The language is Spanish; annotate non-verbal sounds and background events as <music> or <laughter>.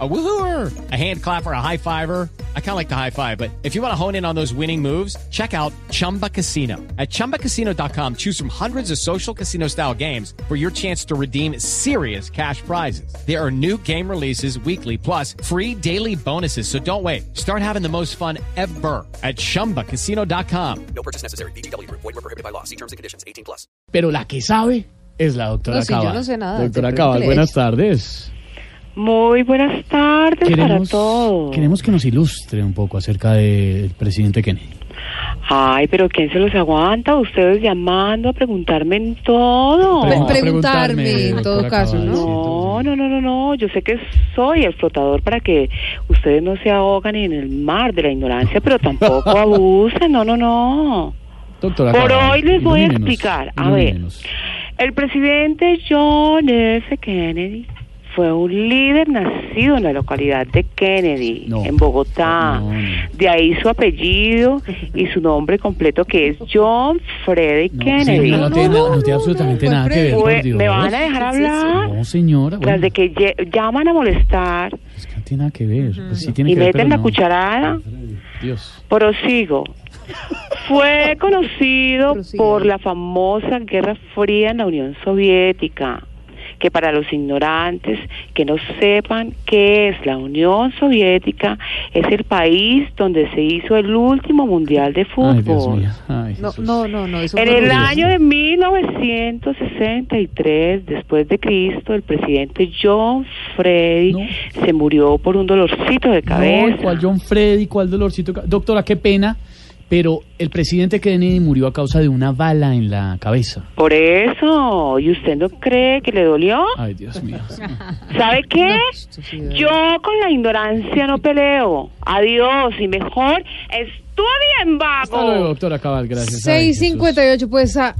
A woohooer, a hand clapper, a high fiver. I kind of like the high five, but if you want to hone in on those winning moves, check out Chumba Casino. At chumbacasino.com, choose from hundreds of social casino style games for your chance to redeem serious cash prizes. There are new game releases weekly, plus free daily bonuses. So don't wait. Start having the most fun ever at chumbacasino.com. No purchase necessary. BGW. Void were prohibited by law. See terms and conditions. 18 plus. Pero la que sabe es la doctora No, sí, yo Cabal. no sé nada, Doctora Cabal, buenas tardes. Muy buenas tardes para todos. queremos que nos ilustre un poco acerca del presidente Kennedy. Ay, pero ¿quién se los aguanta? Ustedes llamando a preguntarme en todo. Pre- Pregunta- preguntarme, en todo caso, ¿no? No, no, no, no, no. Yo sé que soy el flotador para que ustedes no se ahogan en el mar de la ignorancia, pero tampoco <laughs> abusen. No, no, no. Doctora Por Cabal, hoy les voy a explicar. A ver. El presidente John F. Kennedy fue un líder nacido en la localidad de Kennedy, No. en Bogotá. No, no. De ahí su apellido y su nombre completo que es John Frederick No, Kennedy. señora, no, tiene, na- no tiene absolutamente ¿cuál nada que ver, Freddy? por Fue- Dios. ¿Me van a dejar hablar? No, señora. Tras bueno, de que llaman a molestar es que no tiene nada que ver. Pues sí tiene y que ver, meten pero la no. cucharada, Dios. prosigo. <laughs> Fue conocido por la famosa Guerra Fría en la Unión Soviética, que para los ignorantes que no sepan qué es la Unión Soviética, es el país donde se hizo el último Mundial de Ay, Dios Fútbol. mío. Ay, No, no, no, no. Eso En el año de 1963, después de Cristo, el presidente John Freddy No. se murió por un dolorcito de cabeza. No, ¿cuál John Freddy? ¿Cuál dolorcito? Doctora, qué pena, pero el presidente Kennedy murió a causa de una bala en la cabeza. Por eso, ¿y usted no cree que le dolió? Ay, Dios mío. <laughs> ¿Sabe qué? Yo con la ignorancia no peleo. Adiós y mejor estudien, Hasta luego, vago. doctora Cabal, gracias. Ay, Jesús. 658, pues a